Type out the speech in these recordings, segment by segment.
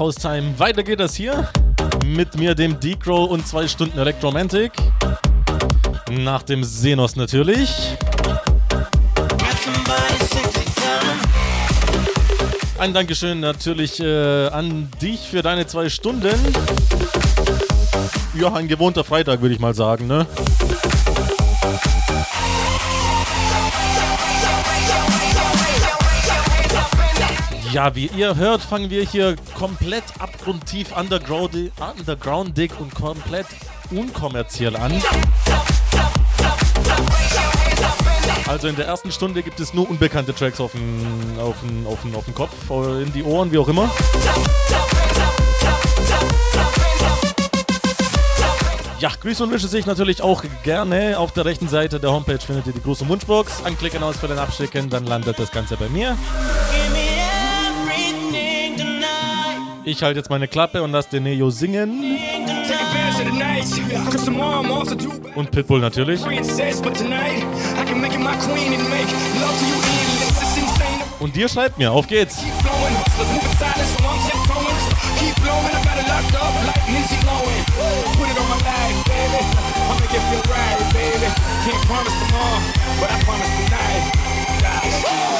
Ja, Haustime, weiter geht das hier. Mit mir, dem Decro und zwei Stunden Electromantic. Nach dem Senos natürlich. Ein Dankeschön natürlich äh, an dich für deine zwei Stunden. Ja, ein gewohnter Freitag, würde ich mal sagen, ne? Ja, wie ihr hört, fangen wir hier komplett abgrundtief underground, undergroundig und komplett unkommerziell an. Also in der ersten Stunde gibt es nur unbekannte Tracks auf den, auf den, auf den, auf den Kopf, äh, in die Ohren, wie auch immer. Ja, Grüße und Wünsche sich natürlich auch gerne. Auf der rechten Seite der Homepage findet ihr die große Wunschbox. Anklicken, ausfüllen, abschicken, dann landet das Ganze bei mir. Ich halte jetzt meine Klappe und lasse den Neo singen. Und Pitbull natürlich. Und dir schreibt mir, auf geht's. Can't promise tomorrow, but I promise tonight.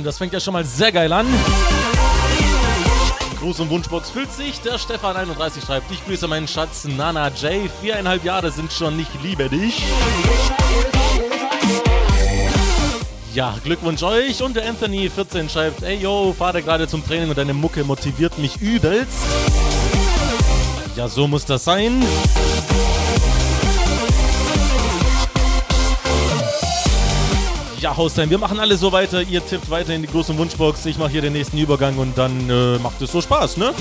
Dankeschön, das fängt ja schon mal sehr geil an. Gruß und Wunschbox füllt sich. Der Stefan31 schreibt: Ich grüße meinen Schatz Nana J. Viereinhalb Jahre sind schon, ich liebe dich. Ja, Glückwunsch euch. Und der Anthony14 schreibt: Ey yo, fahre gerade zum Training und deine Mucke motiviert mich übelst. Ja, so muss das sein. Ja, Haustime, wir machen alle so weiter. Ihr tippt weiter in die große Wunschbox. Ich mache hier den nächsten Übergang und dann äh, macht es so Spaß, ne?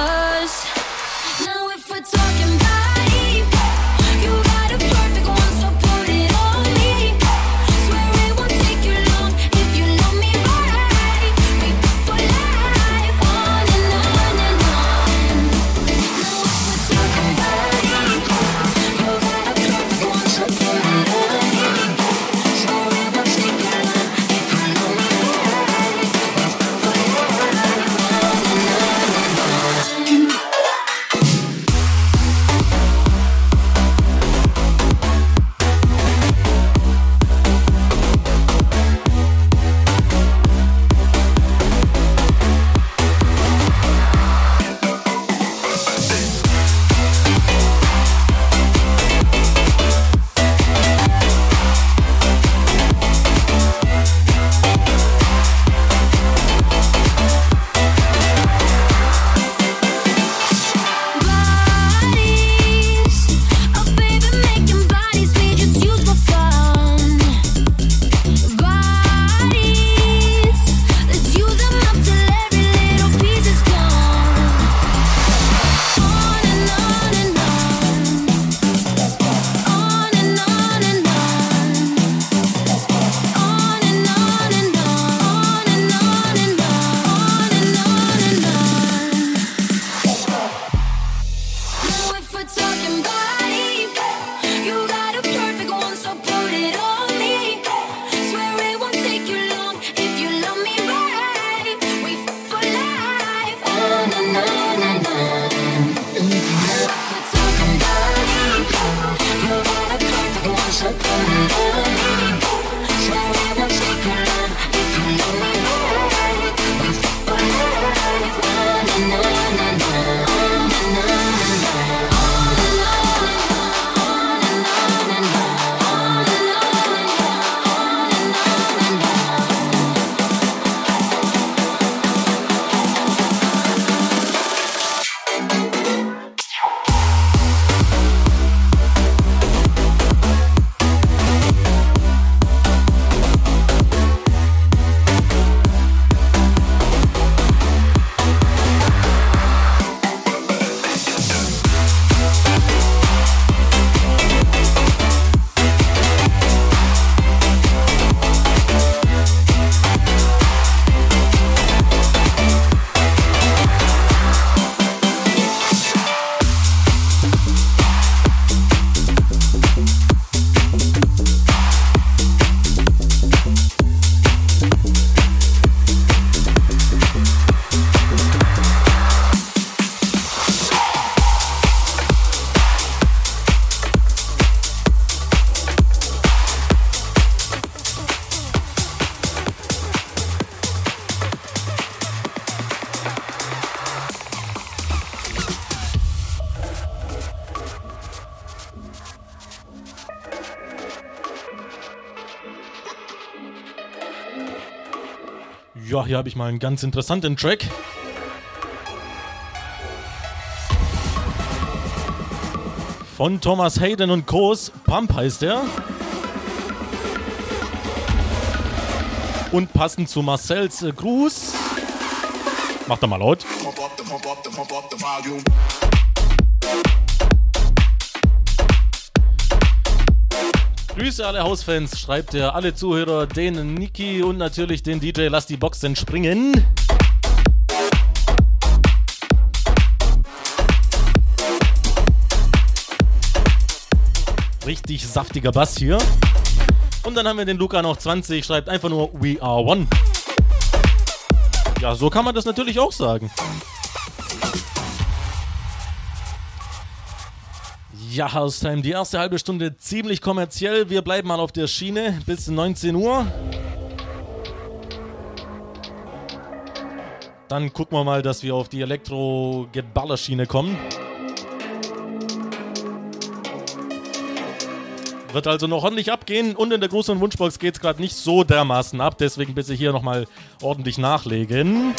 Because. Now if we're talking hier habe ich mal einen ganz interessanten Track. Von Thomas Hayden und Co's. Pump heißt er. Und passend zu Marcells äh, Gruß. Macht er mal laut. Pump up the pump up the pump up the. Grüße alle Hausfans, schreibt er alle Zuhörer, den Niki und natürlich den DJ Lass die Box denn springen. Richtig saftiger Bass hier. Und dann haben wir den Luca noch 20, schreibt einfach nur We are one. Ja, so kann man das natürlich auch sagen. Ja, Haustime, die erste halbe Stunde ziemlich kommerziell. Wir bleiben mal auf der Schiene bis 19 Uhr. Dann gucken wir mal, dass wir auf die Elektro-Geballerschiene kommen. Wird also noch ordentlich abgehen und in der großen Wunschbox geht es gerade nicht so dermaßen ab. Deswegen bitte hier nochmal ordentlich nachlegen.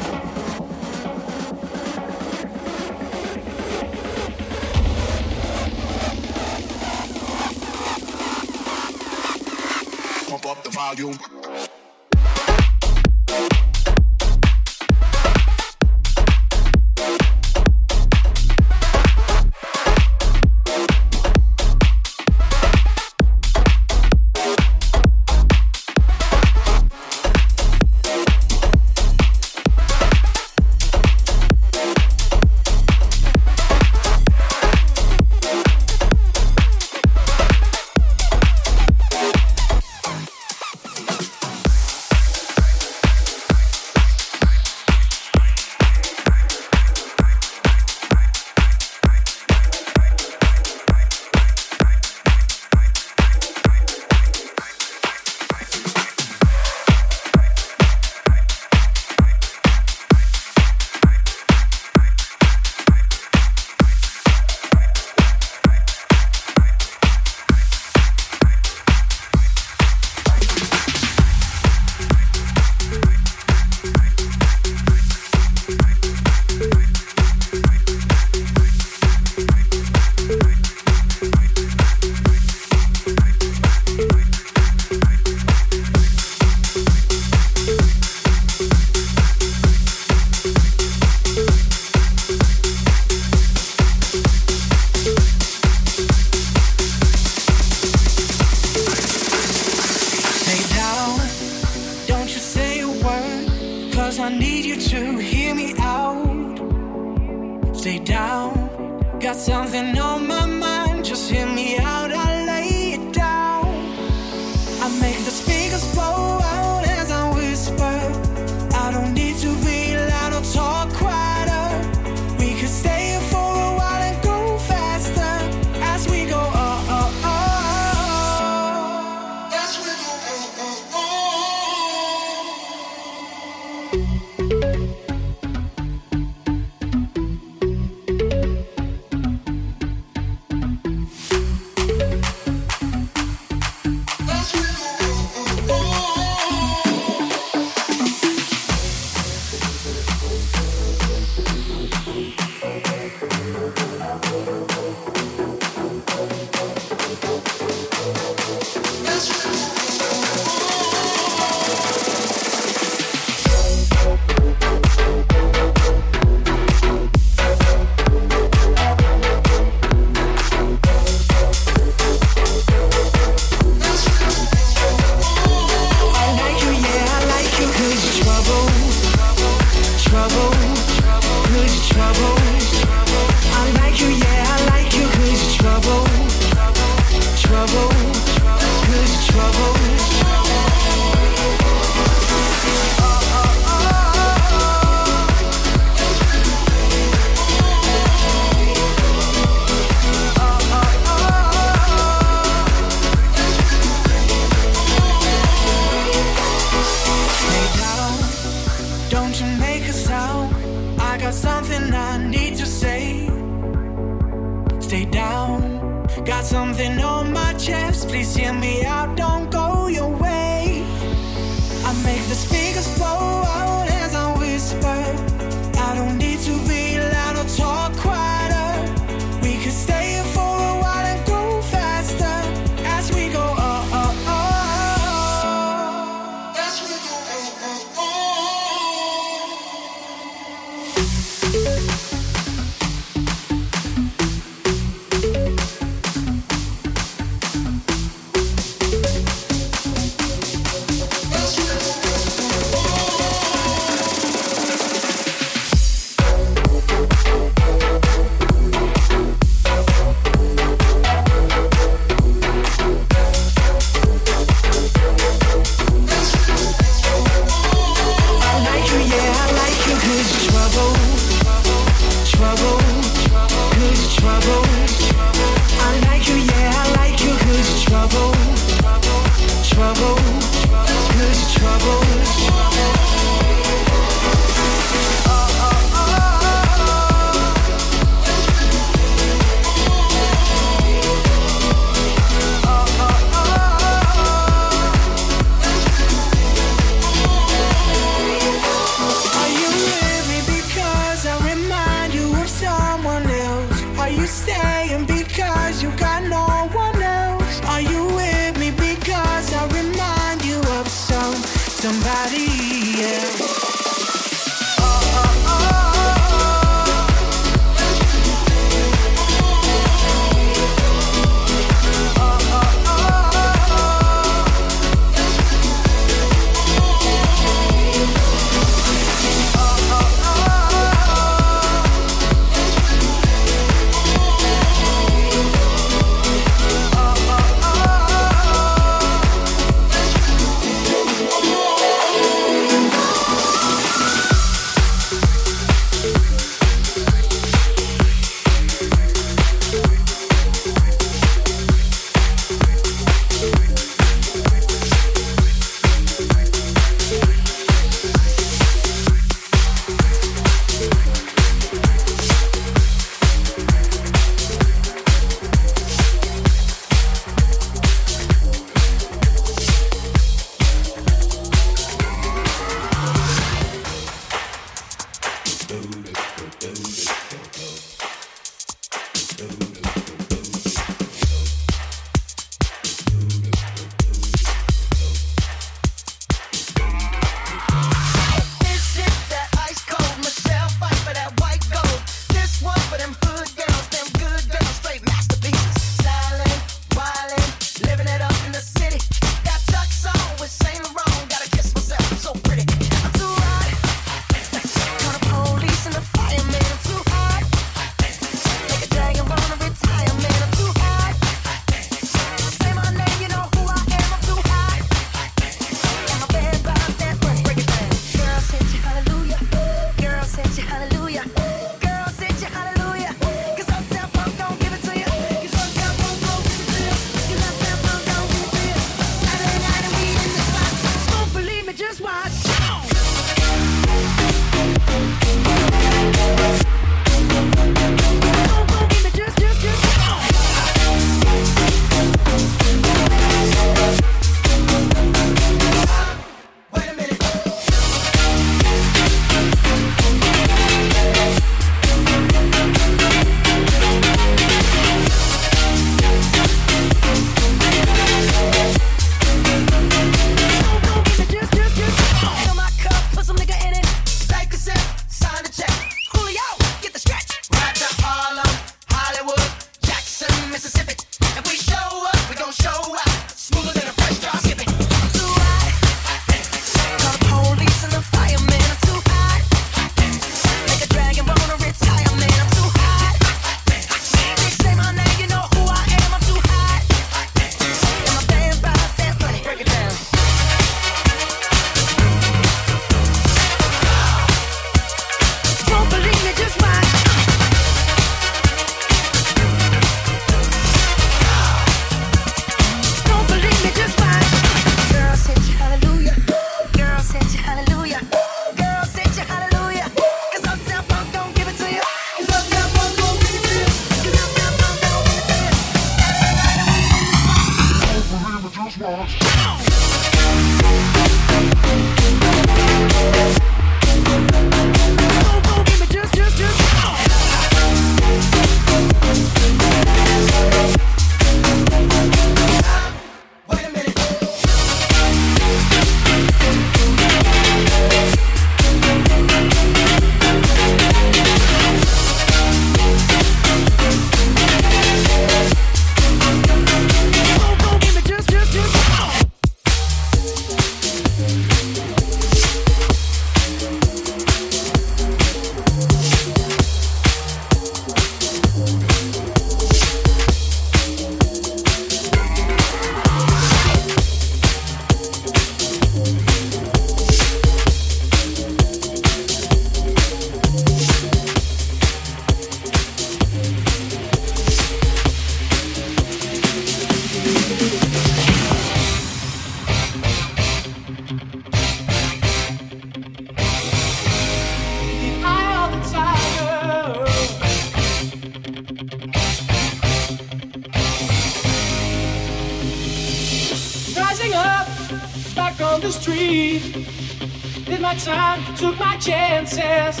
time, took my chances.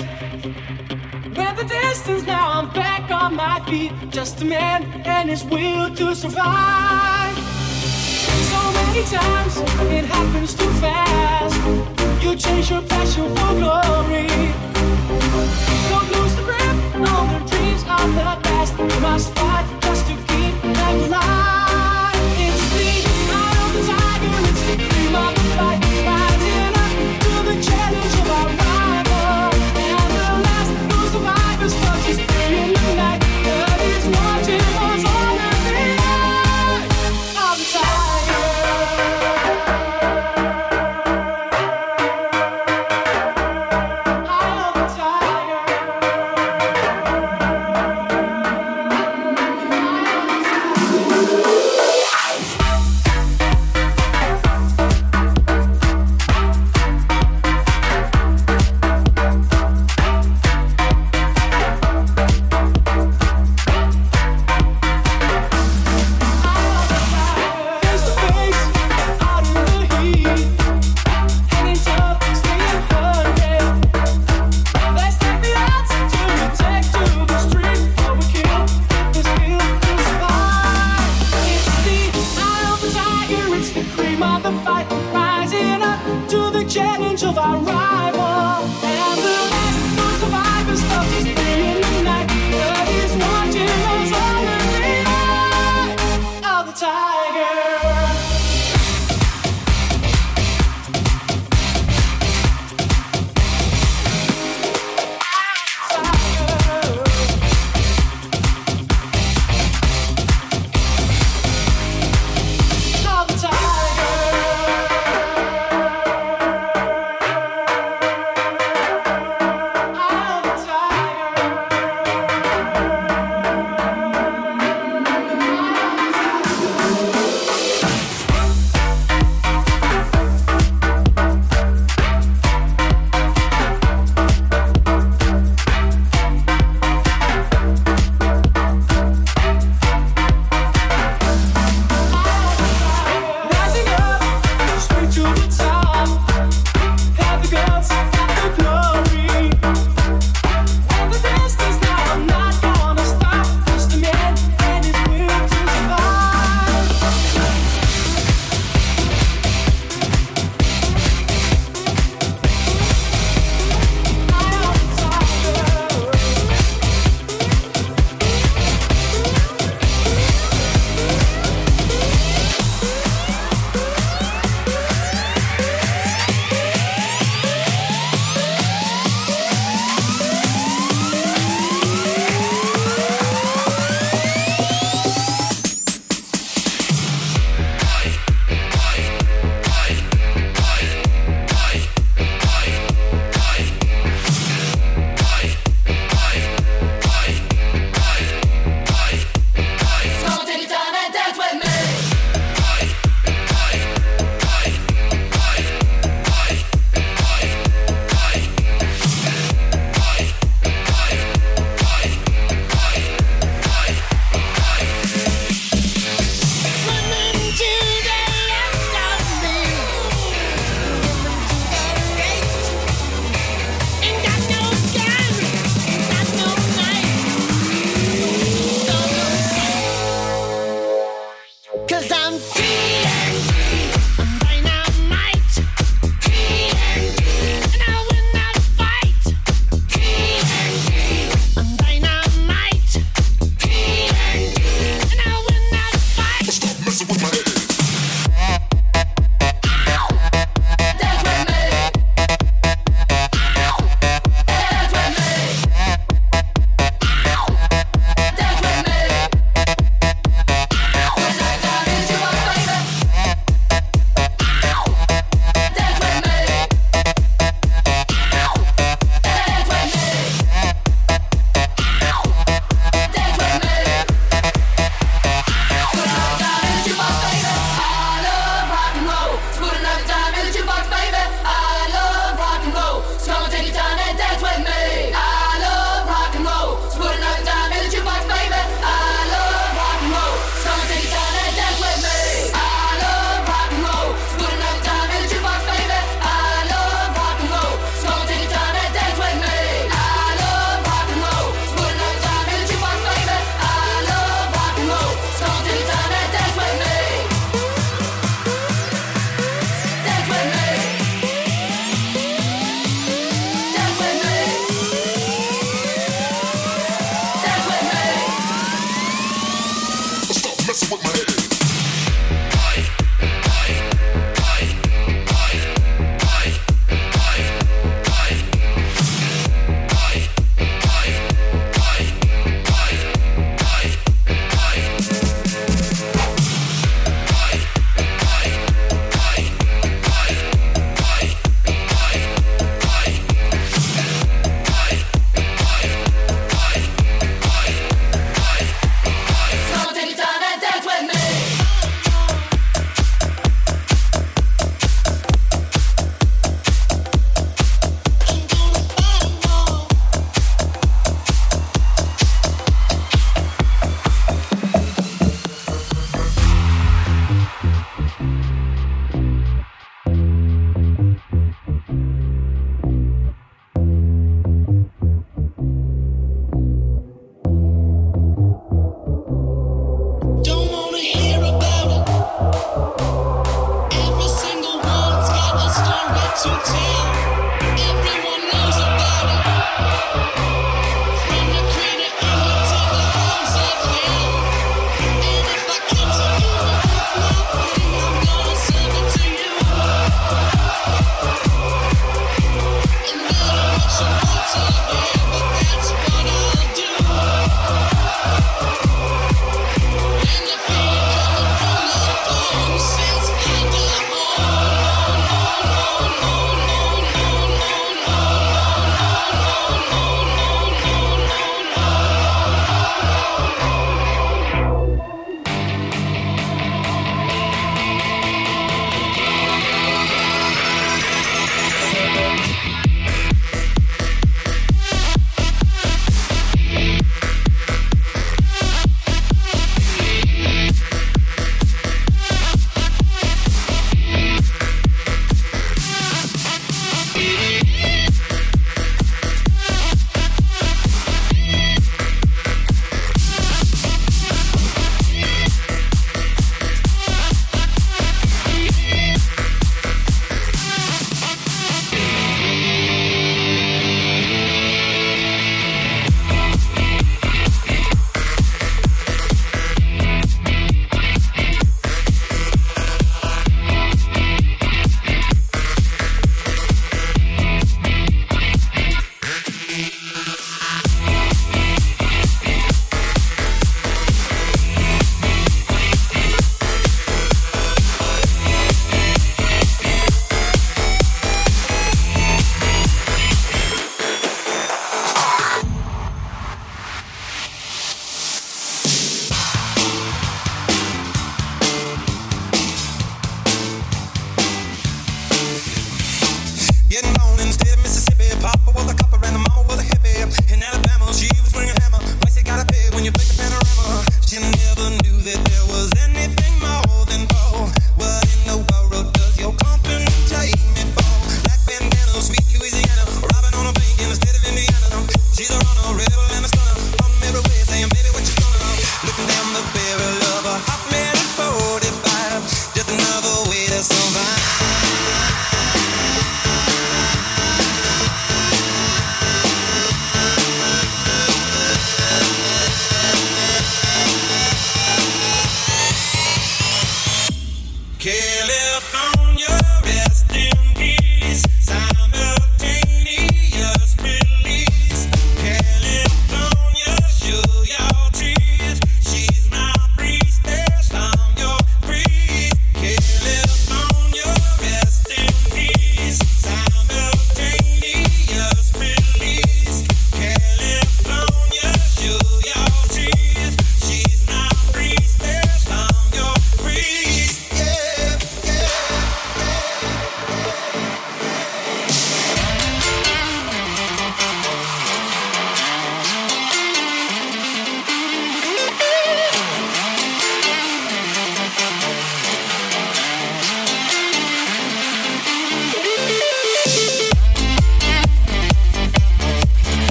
ran the distance, now I'm back on my feet. Just a man and his will to survive. So many times it happens too fast. You change your passion for glory. Don't lose the grip All the dreams of the past. You must fight.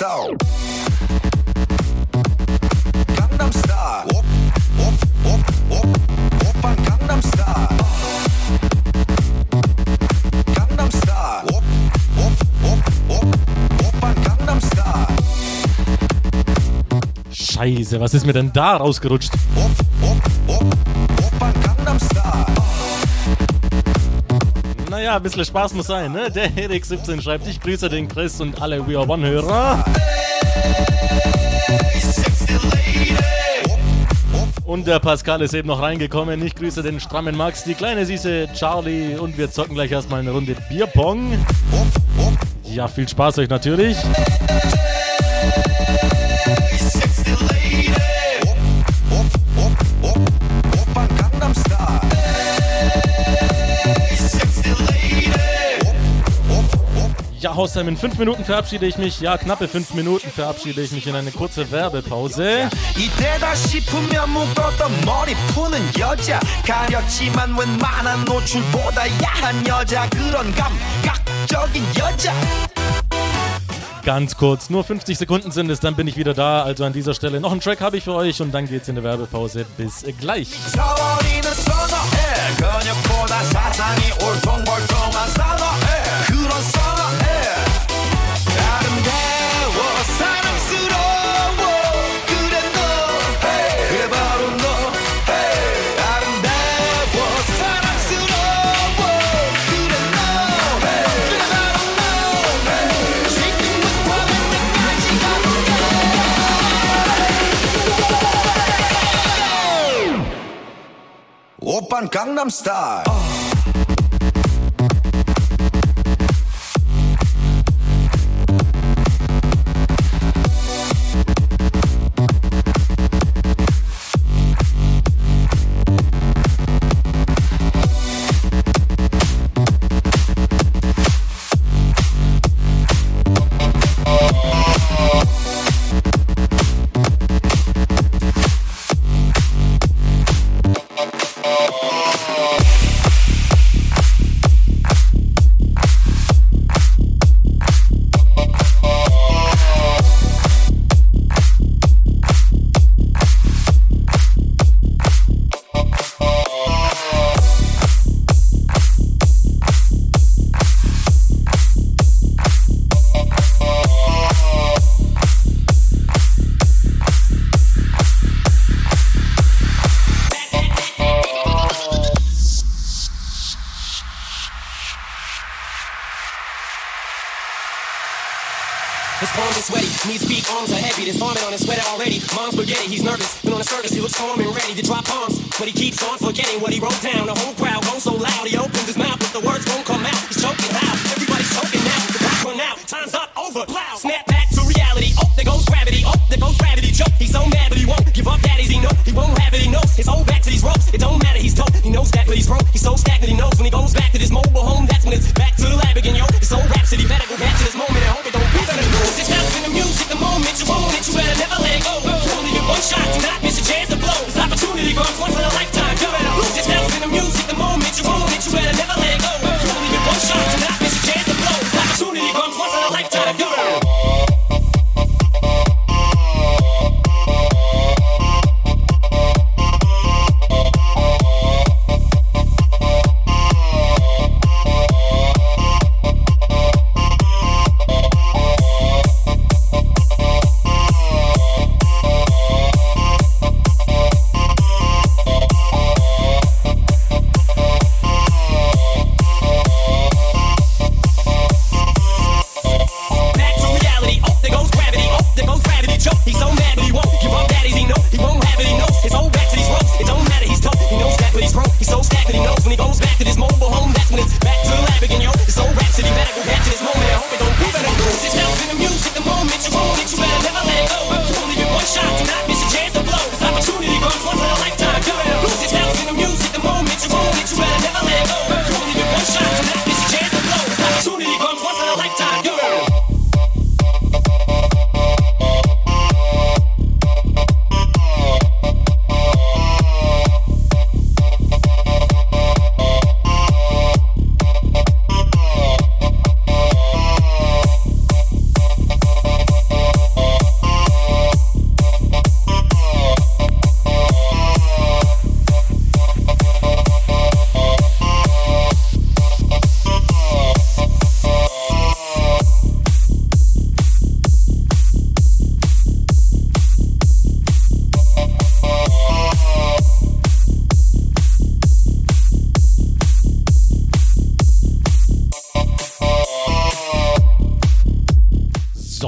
Style. Gangnam Style. Op, op, op, op, Opern Gangnam Style. Gangnam Style. Op, op, op, op, Opern Gangnam Style. Scheiße, was ist mir denn da rausgerutscht? ja, ein bisschen Spaß muss sein, ne? Der Erik17 schreibt, ich grüße den Chris und alle We Are One-Hörer. Und der Pascal ist eben noch reingekommen. Ich grüße den strammen Max, die kleine süße Charlie und wir zocken gleich erstmal eine Runde Bierpong. Ja, viel Spaß euch natürlich. Haustime in fünf Minuten verabschiede ich mich. Ja, knappe fünf Minuten verabschiede ich mich in eine kurze Werbepause. Ganz kurz, nur 50 Sekunden sind es, dann bin ich wieder da. Also an dieser Stelle noch einen Track habe ich für euch und dann geht's in der Werbepause. Bis gleich. Open Gangnam Style.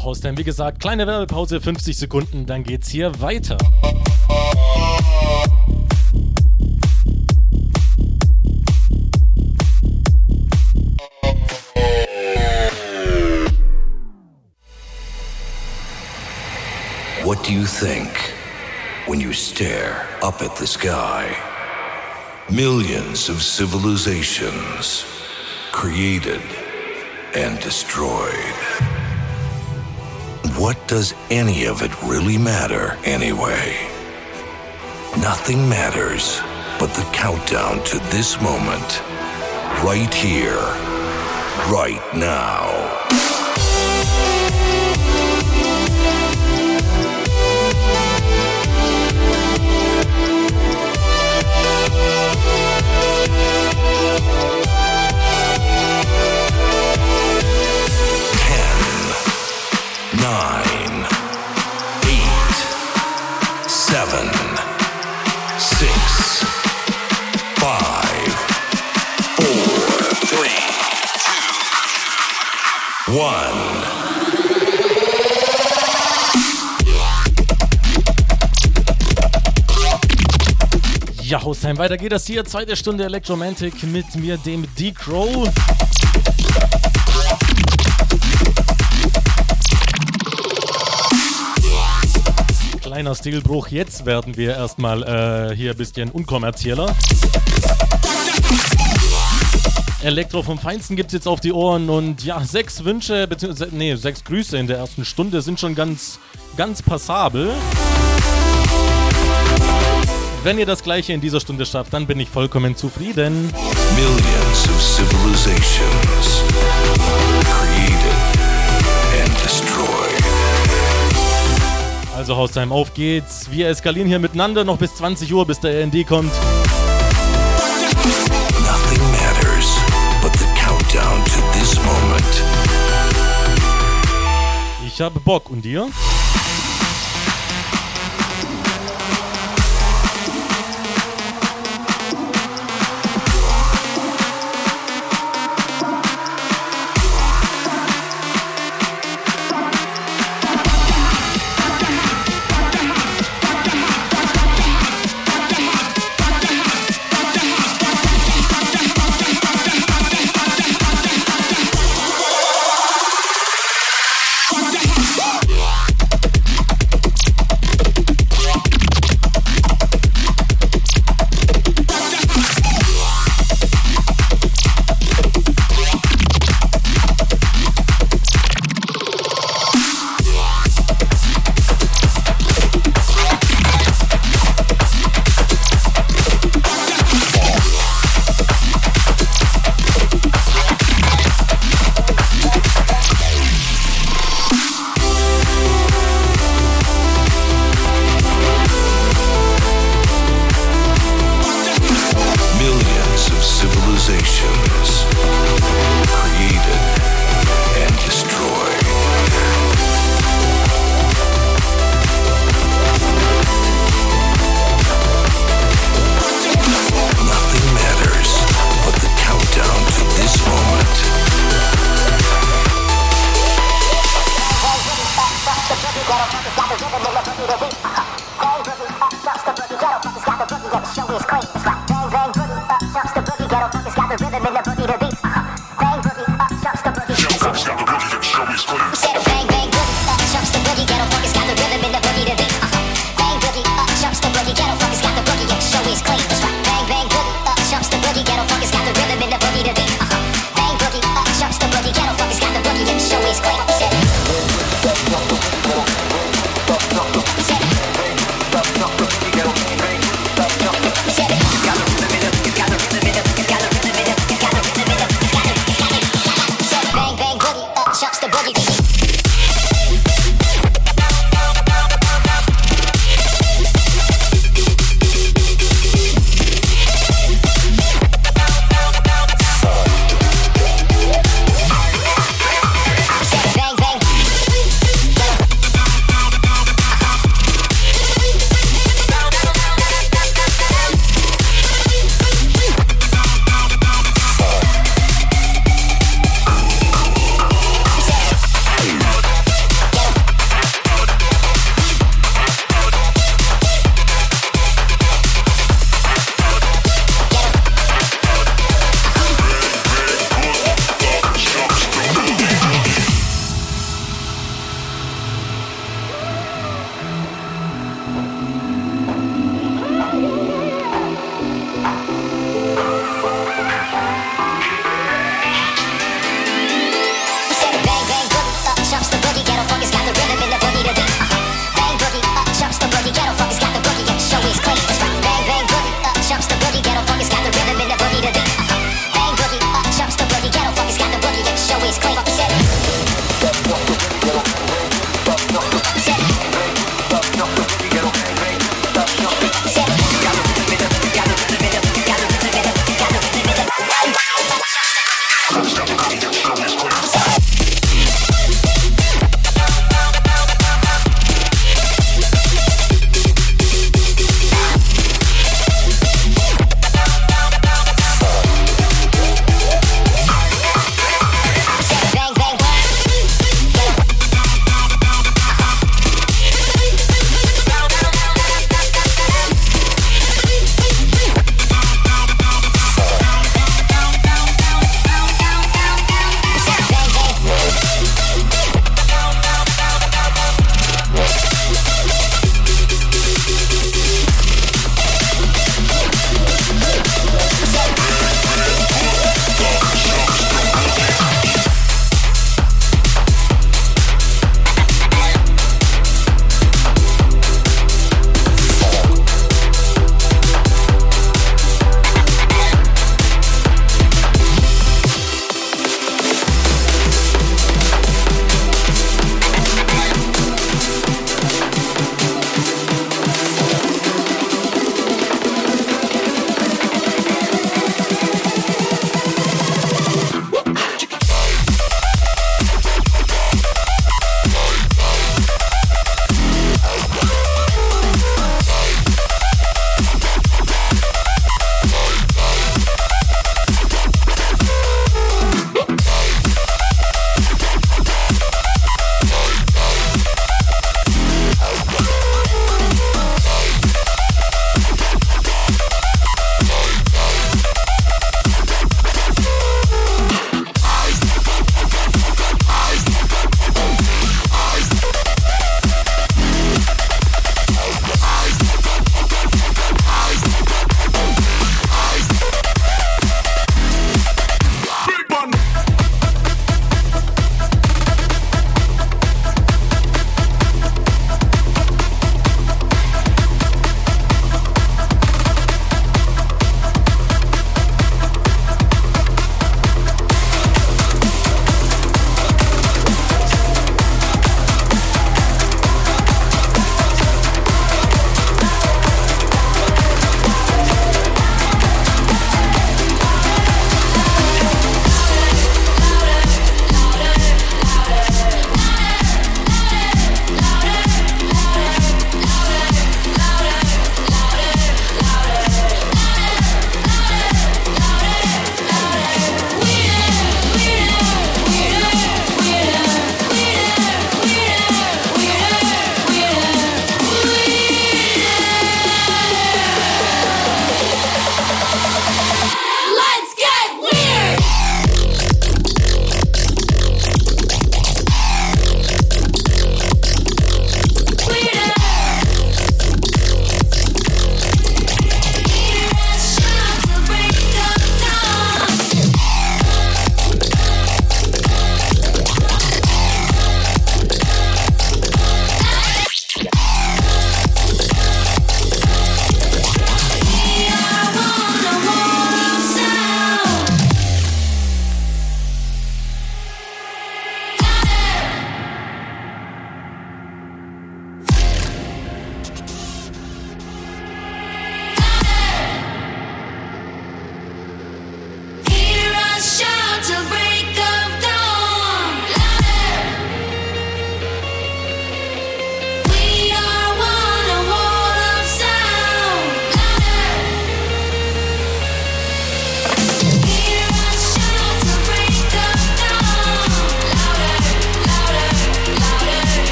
zu Haustime. Wie gesagt, kleine Werbepause, 50 Sekunden, dann geht's hier weiter. What do you think when you stare up at the sky? Millions of civilizations created and destroyed. what does any of it really matter anyway? Nothing matters but the countdown to this moment, right here, right now. Ja, Haustime, weiter geht das hier. Zweite Stunde Electromantic mit mir, dem D-Crow. Kleiner Stilbruch, jetzt werden wir erstmal äh, hier ein bisschen unkommerzieller. Elektro vom Feinsten gibt's jetzt auf die Ohren und ja, sechs Wünsche, beziehungsweise, nee, sechs Grüße in der ersten Stunde sind schon ganz, ganz passabel. Wenn ihr das gleiche in dieser Stunde schafft, dann bin ich vollkommen zufrieden. Millions of civilizations Also Haustime, auf geht's. Wir eskalieren hier miteinander noch bis 20 Uhr, bis der RND kommt. Nothing matters but the countdown to this moment. Ich habe Bock. Und dir?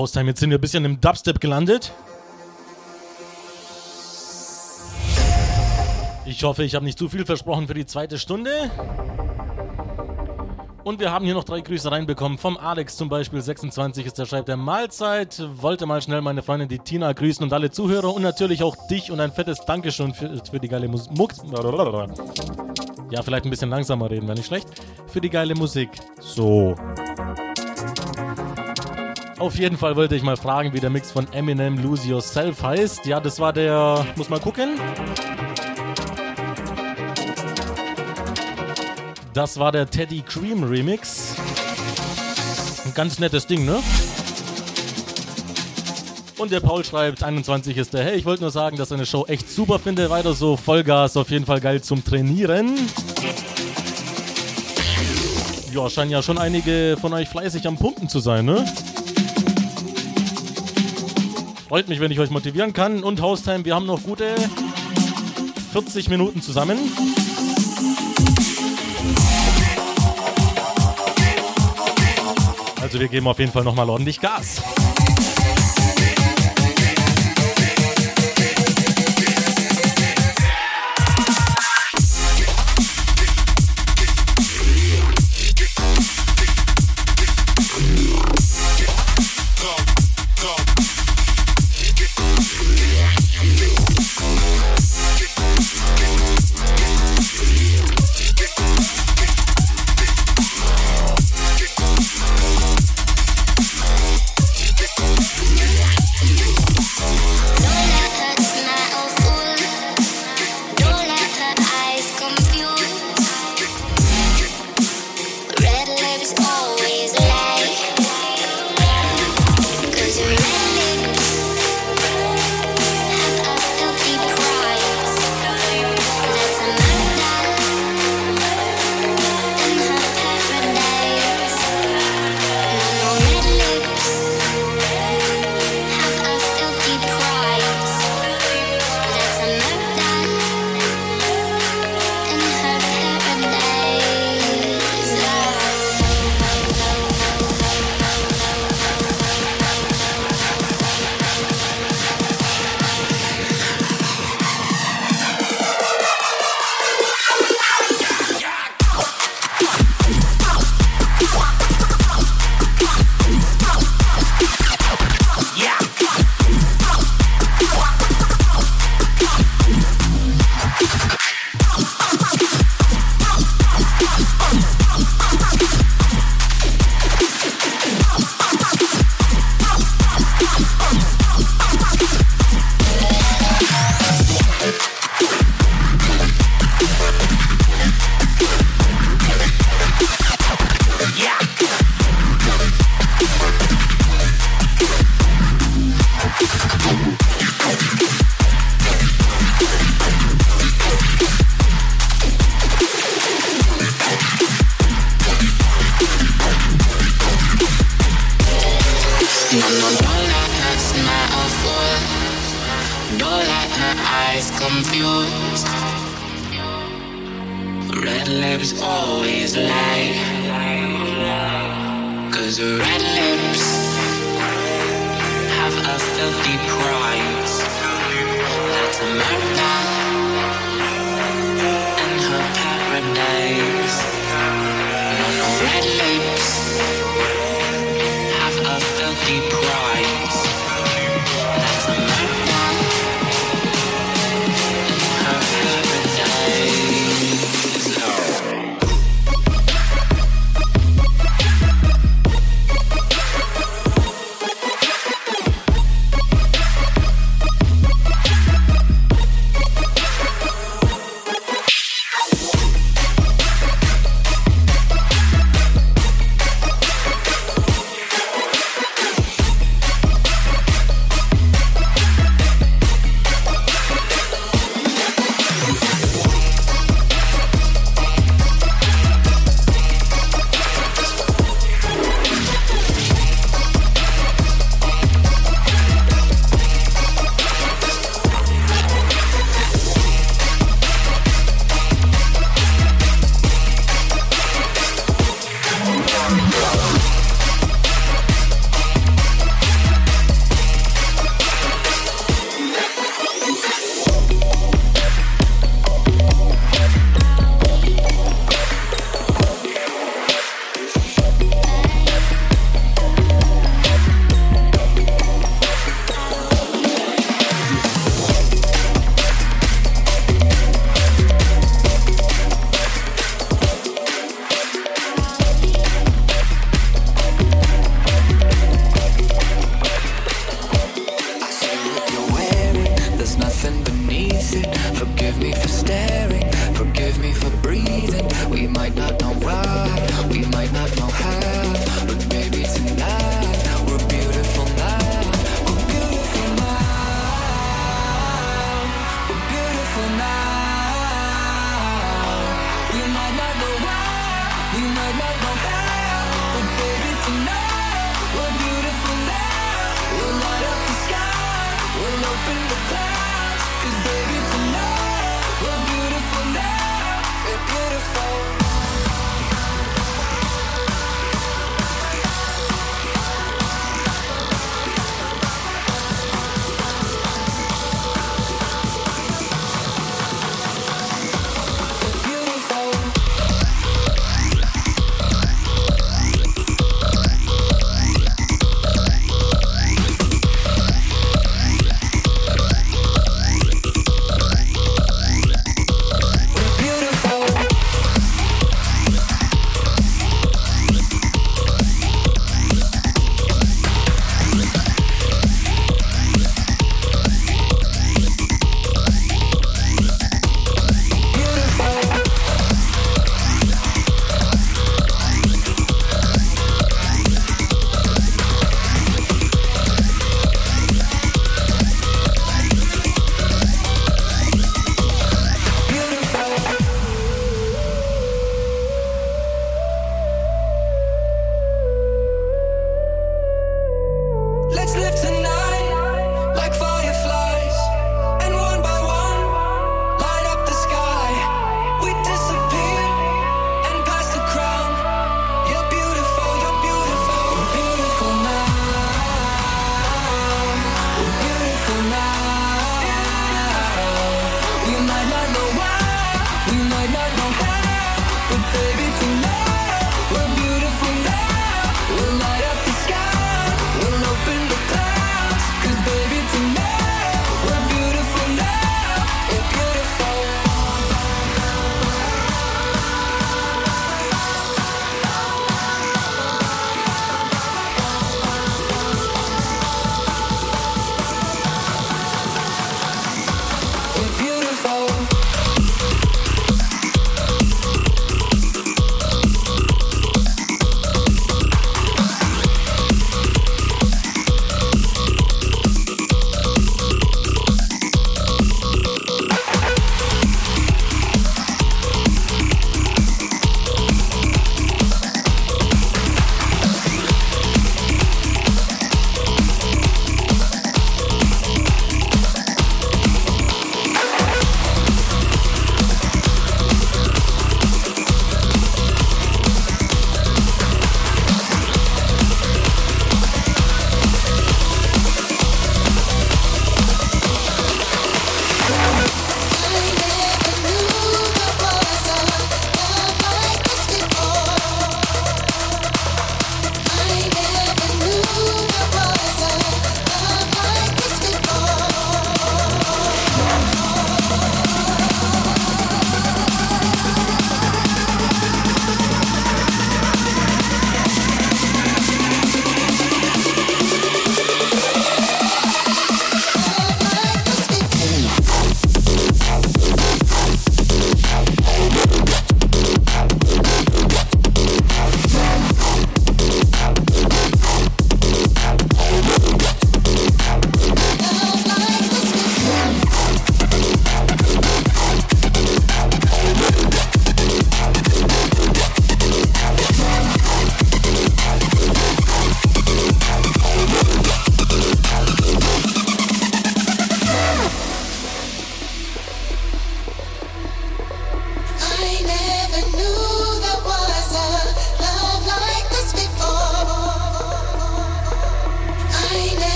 Ja, Haustime, jetzt sind wir ein bisschen im Dubstep gelandet. Ich hoffe, ich habe nicht zu viel versprochen für die zweite Stunde. Und wir haben hier noch drei Grüße reinbekommen. Vom Alex zum Beispiel, 26 ist der schreibt der Mahlzeit. Wollte mal schnell meine Freundin, die Tina, grüßen und alle Zuhörer und natürlich auch dich und ein fettes Dankeschön für, für die geile Musik. Ja, vielleicht ein bisschen langsamer reden, wäre nicht schlecht. Für die geile Musik. So. Auf jeden Fall wollte ich mal fragen, wie der Mix von Eminem Lose Yourself heißt. Ja, das war der. Muss mal gucken. Das war der Teddy Cream Remix. Ein ganz nettes Ding, ne? Und der Paul schreibt, 21 ist der. Hey, ich wollte nur sagen, dass ich eine Show echt super finde. Weiter so, Vollgas, auf jeden Fall geil zum Trainieren. Ja, scheinen ja schon einige von euch fleißig am Pumpen zu sein, ne? Freut mich, wenn ich euch motivieren kann. Und Haustime, wir haben noch gute 40 Minuten zusammen. Also wir geben auf jeden Fall nochmal ordentlich Gas.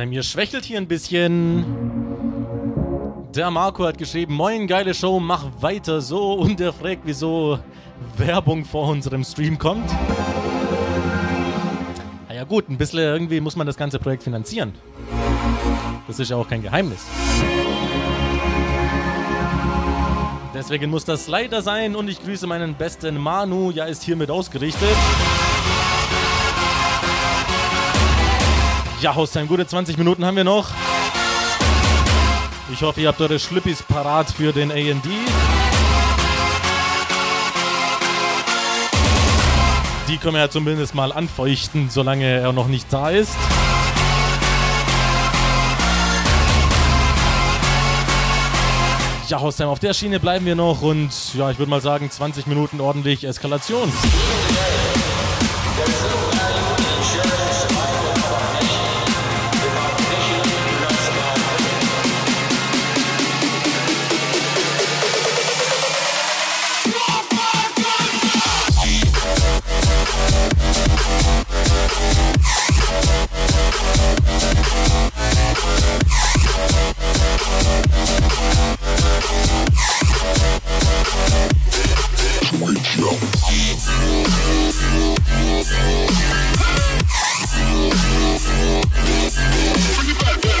Hostheim, ihr schwächelt hier ein bisschen. Der Marco hat geschrieben, moin, geile Show, mach weiter so. Und er fragt, wieso Werbung vor unserem Stream kommt. Na ja gut, ein bisschen irgendwie muss man das ganze Projekt finanzieren. Das ist ja auch kein Geheimnis. Deswegen muss das leider sein und ich grüße meinen besten Manu, ja ist hiermit ausgerichtet. Ja, Hostheim, gute 20 Minuten haben wir noch. Ich hoffe, ihr habt eure Schlippis parat für den A&D. Die können wir ja zumindest mal anfeuchten, solange er noch nicht da ist. Ja, Hostheim, auf der Schiene bleiben wir noch und ja, ich würde mal sagen, 20 Minuten ordentlich Eskalation. Bring it back down.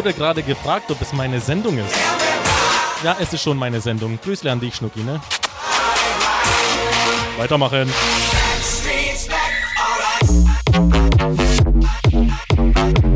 wurde gerade gefragt, ob es meine Sendung ist. Ja, es ist schon meine Sendung. Grüß an dich, Schnucki, ne? Weitermachen. Back,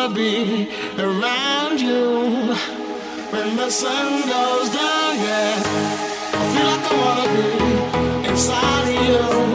gonna be around you when the sun goes down, yeah. I feel like I wanna be inside of you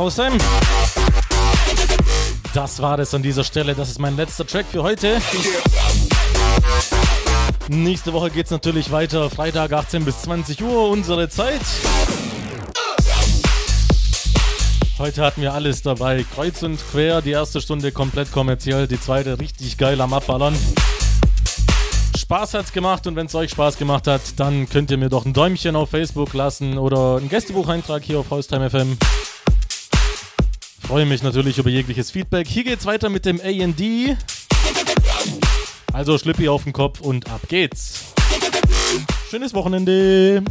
Hausheim. Das war es an dieser Stelle. Das ist mein letzter Track für heute. Nächste Woche geht's natürlich weiter. Freitag 18 bis 20 Uhr, unsere Zeit. Heute hatten wir alles dabei. Kreuz und quer. Die erste Stunde komplett kommerziell. Die zweite richtig geil am Abballern. Spaß hat's gemacht und wenn es euch Spaß gemacht hat, dann könnt ihr mir doch ein Däumchen auf Facebook lassen oder einen Gästebucheintrag hier auf Haustime FM. Freue mich natürlich über jegliches Feedback. Hier geht's weiter mit dem AD. Also Schlippi auf den Kopf und ab geht's. Schönes Wochenende.